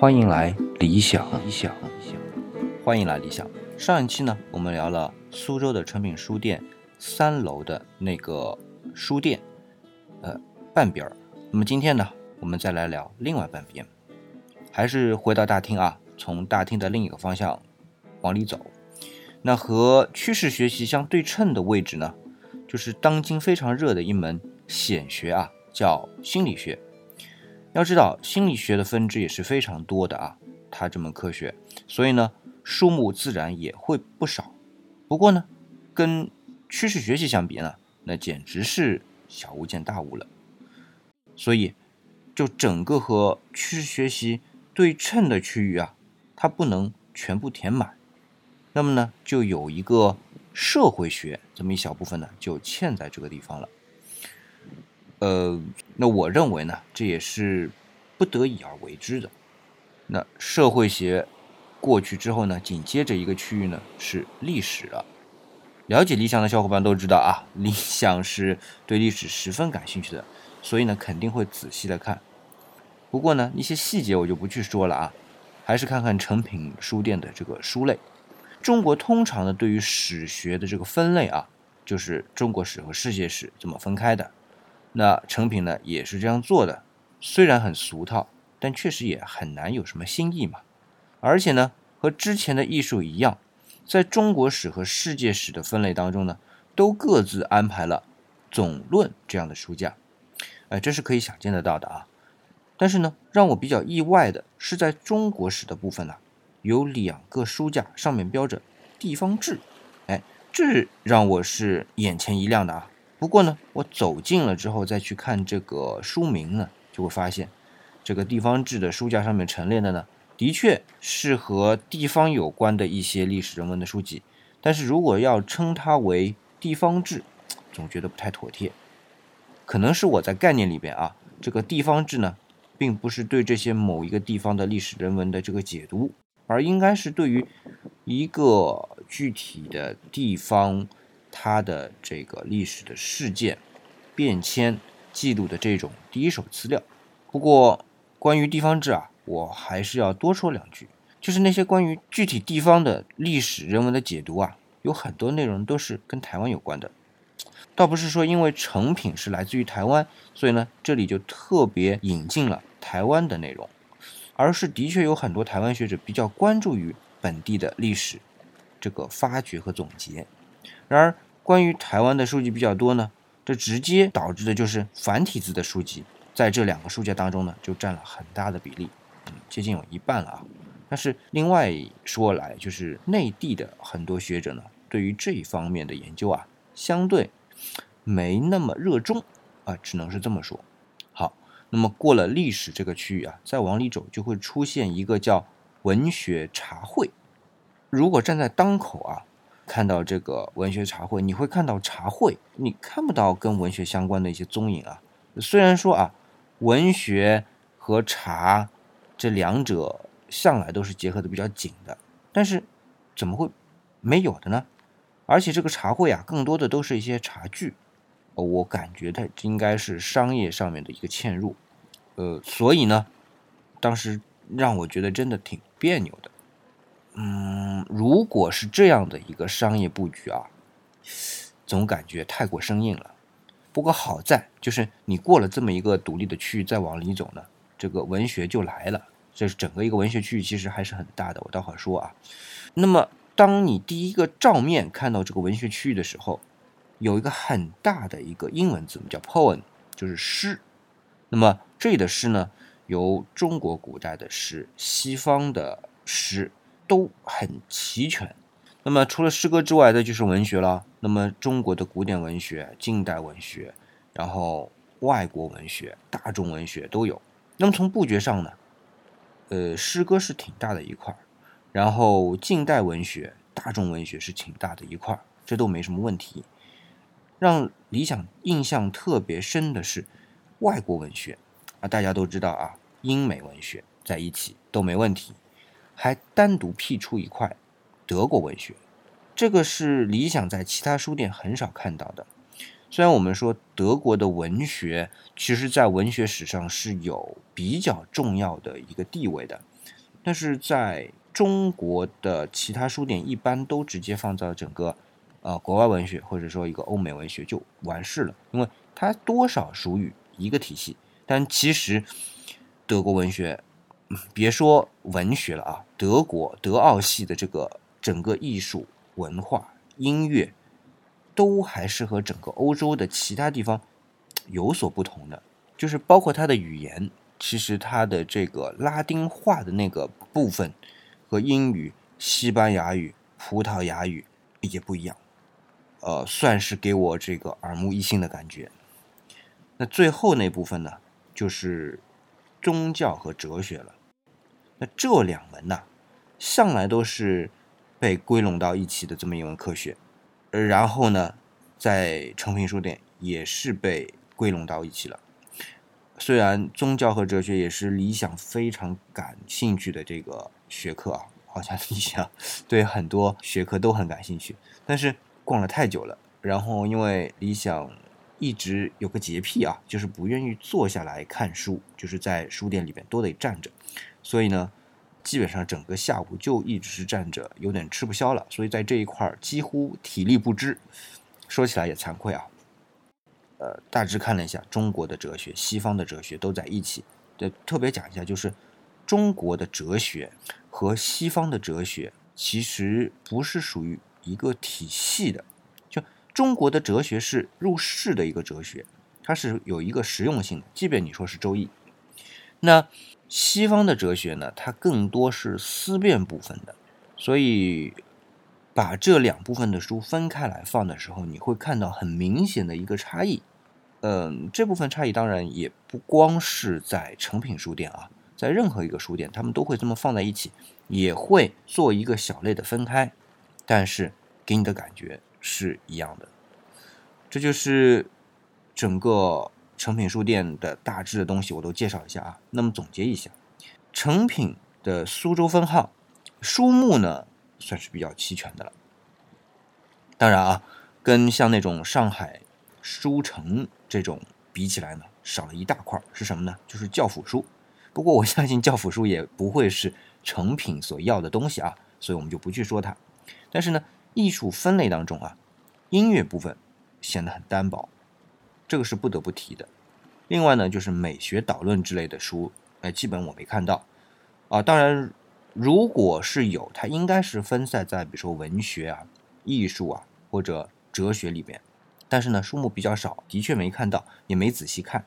欢迎来理想，理想，欢迎来理想。上一期呢，我们聊了苏州的诚品书店三楼的那个书店，呃，半边儿。那么今天呢，我们再来聊另外半边，还是回到大厅啊，从大厅的另一个方向往里走。那和趋势学习相对称的位置呢，就是当今非常热的一门显学啊，叫心理学。要知道，心理学的分支也是非常多的啊，它这门科学，所以呢，数目自然也会不少。不过呢，跟趋势学习相比呢，那简直是小巫见大巫了。所以，就整个和趋势学习对称的区域啊，它不能全部填满。那么呢，就有一个社会学这么一小部分呢，就嵌在这个地方了。呃，那我认为呢，这也是不得已而为之的。那社会学过去之后呢，紧接着一个区域呢是历史了。了解理想的小伙伴都知道啊，理想是对历史十分感兴趣的，所以呢肯定会仔细的看。不过呢，一些细节我就不去说了啊，还是看看诚品书店的这个书类。中国通常呢对于史学的这个分类啊，就是中国史和世界史这么分开的。那成品呢也是这样做的，虽然很俗套，但确实也很难有什么新意嘛。而且呢，和之前的艺术一样，在中国史和世界史的分类当中呢，都各自安排了总论这样的书架，哎，这是可以想见得到的啊。但是呢，让我比较意外的是，在中国史的部分呢，有两个书架上面标着地方志，哎，这让我是眼前一亮的啊。不过呢，我走近了之后再去看这个书名呢，就会发现，这个地方志的书架上面陈列的呢，的确是和地方有关的一些历史人文的书籍。但是如果要称它为地方志，总觉得不太妥帖。可能是我在概念里边啊，这个地方志呢，并不是对这些某一个地方的历史人文的这个解读，而应该是对于一个具体的地方。它的这个历史的事件变迁记录的这种第一手资料。不过，关于地方志啊，我还是要多说两句。就是那些关于具体地方的历史人文的解读啊，有很多内容都是跟台湾有关的。倒不是说因为成品是来自于台湾，所以呢这里就特别引进了台湾的内容，而是的确有很多台湾学者比较关注于本地的历史这个发掘和总结。然而，关于台湾的书籍比较多呢，这直接导致的就是繁体字的书籍在这两个书架当中呢，就占了很大的比例，接近有一半了啊。但是另外说来，就是内地的很多学者呢，对于这一方面的研究啊，相对没那么热衷啊，只能是这么说。好，那么过了历史这个区域啊，再往里走就会出现一个叫文学茶会。如果站在当口啊。看到这个文学茶会，你会看到茶会，你看不到跟文学相关的一些踪影啊。虽然说啊，文学和茶这两者向来都是结合的比较紧的，但是怎么会没有的呢？而且这个茶会啊，更多的都是一些茶具，我感觉它应该是商业上面的一个嵌入，呃，所以呢，当时让我觉得真的挺别扭的。嗯，如果是这样的一个商业布局啊，总感觉太过生硬了。不过好在就是你过了这么一个独立的区域，再往里走呢，这个文学就来了。这是整个一个文学区域，其实还是很大的。我待会儿说啊。那么，当你第一个照面看到这个文学区域的时候，有一个很大的一个英文字母叫 poem，就是诗。那么这里的诗呢，由中国古代的诗、西方的诗。都很齐全。那么除了诗歌之外，那就是文学了。那么中国的古典文学、近代文学，然后外国文学、大众文学都有。那么从布局上呢，呃，诗歌是挺大的一块儿，然后近代文学、大众文学是挺大的一块儿，这都没什么问题。让理想印象特别深的是外国文学啊，大家都知道啊，英美文学在一起都没问题。还单独辟出一块德国文学，这个是理想在其他书店很少看到的。虽然我们说德国的文学，其实在文学史上是有比较重要的一个地位的，但是在中国的其他书店一般都直接放在整个呃国外文学或者说一个欧美文学就完事了，因为它多少属于一个体系。但其实德国文学，别说文学了啊，德国德奥系的这个整个艺术文化音乐，都还是和整个欧洲的其他地方有所不同的，就是包括它的语言。其实它的这个拉丁化的那个部分和英语、西班牙语、葡萄牙语也不一样，呃，算是给我这个耳目一新的感觉。那最后那部分呢，就是宗教和哲学了。那这两门呢，向来都是被归拢到一起的这么一门科学，然后呢，在诚品书店也是被归拢到一起了。虽然宗教和哲学也是理想非常感兴趣的这个学科啊，好像 理想对很多学科都很感兴趣，但是逛了太久了，然后因为理想一直有个洁癖啊，就是不愿意坐下来看书，就是在书店里边都得站着，所以呢，基本上整个下午就一直是站着，有点吃不消了，所以在这一块儿几乎体力不支，说起来也惭愧啊。呃，大致看了一下，中国的哲学、西方的哲学都在一起。对，特别讲一下，就是中国的哲学和西方的哲学其实不是属于一个体系的。就中国的哲学是入世的一个哲学，它是有一个实用性的，即便你说是《周易》。那西方的哲学呢，它更多是思辨部分的。所以把这两部分的书分开来放的时候，你会看到很明显的一个差异。嗯，这部分差异当然也不光是在成品书店啊，在任何一个书店，他们都会这么放在一起，也会做一个小类的分开，但是给你的感觉是一样的。这就是整个成品书店的大致的东西，我都介绍一下啊。那么总结一下，成品的苏州分号书目呢，算是比较齐全的了。当然啊，跟像那种上海书城。这种比起来呢，少了一大块是什么呢？就是教辅书。不过我相信教辅书也不会是成品所要的东西啊，所以我们就不去说它。但是呢，艺术分类当中啊，音乐部分显得很单薄，这个是不得不提的。另外呢，就是美学导论之类的书，哎，基本我没看到啊。当然，如果是有，它应该是分散在比如说文学啊、艺术啊或者哲学里边。但是呢，书目比较少，的确没看到，也没仔细看。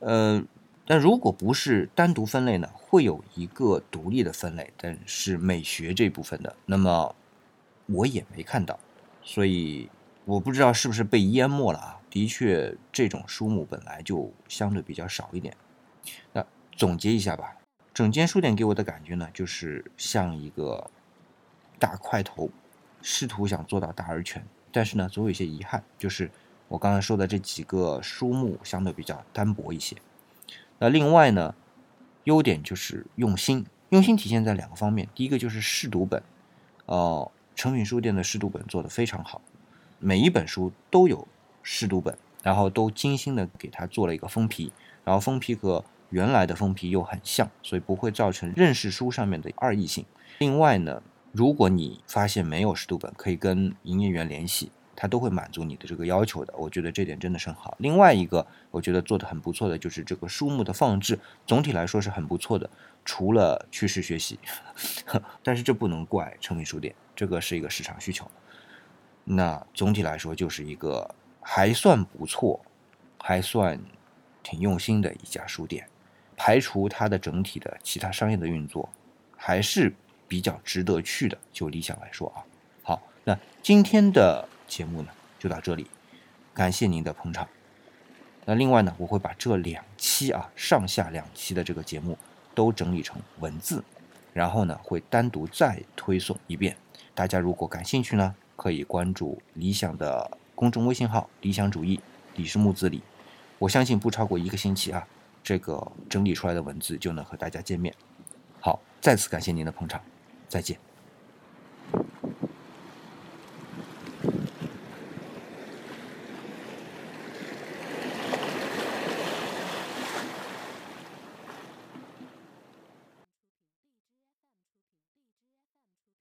呃，但如果不是单独分类呢，会有一个独立的分类，但是美学这部分的，那么我也没看到，所以我不知道是不是被淹没了啊。的确，这种书目本来就相对比较少一点。那总结一下吧，整间书店给我的感觉呢，就是像一个大块头，试图想做到大而全。但是呢，总有一些遗憾，就是我刚才说的这几个书目相对比较单薄一些。那另外呢，优点就是用心，用心体现在两个方面。第一个就是试读本，哦，诚品书店的试读本做得非常好，每一本书都有试读本，然后都精心的给它做了一个封皮，然后封皮和原来的封皮又很像，所以不会造成认识书上面的二异性。另外呢。如果你发现没有试读本，可以跟营业员联系，他都会满足你的这个要求的。我觉得这点真的是很好。另外一个，我觉得做的很不错的就是这个书目的放置，总体来说是很不错的。除了趋势学习，但是这不能怪成品书店，这个是一个市场需求。那总体来说就是一个还算不错、还算挺用心的一家书店。排除它的整体的其他商业的运作，还是。比较值得去的，就理想来说啊，好，那今天的节目呢就到这里，感谢您的捧场。那另外呢，我会把这两期啊上下两期的这个节目都整理成文字，然后呢会单独再推送一遍。大家如果感兴趣呢，可以关注理想的公众微信号“理想主义”，李是木字李。我相信不超过一个星期啊，这个整理出来的文字就能和大家见面。好，再次感谢您的捧场。再见。